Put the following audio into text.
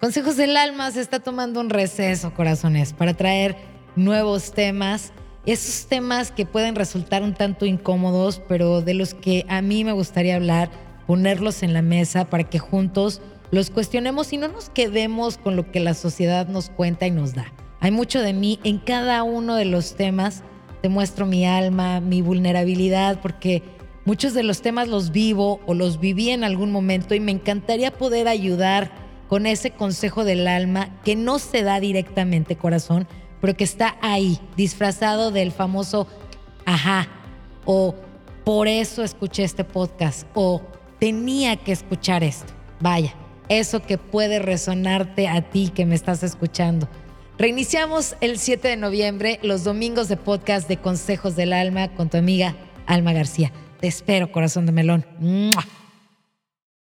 Consejos del Alma se está tomando un receso, corazones, para traer nuevos temas. Esos temas que pueden resultar un tanto incómodos, pero de los que a mí me gustaría hablar, ponerlos en la mesa para que juntos los cuestionemos y no nos quedemos con lo que la sociedad nos cuenta y nos da. Hay mucho de mí en cada uno de los temas. Te muestro mi alma, mi vulnerabilidad, porque muchos de los temas los vivo o los viví en algún momento y me encantaría poder ayudar con ese consejo del alma que no se da directamente, corazón, pero que está ahí, disfrazado del famoso ajá, o por eso escuché este podcast, o tenía que escuchar esto. Vaya, eso que puede resonarte a ti que me estás escuchando. Reiniciamos el 7 de noviembre los domingos de podcast de Consejos del Alma con tu amiga Alma García. Te espero, corazón de melón.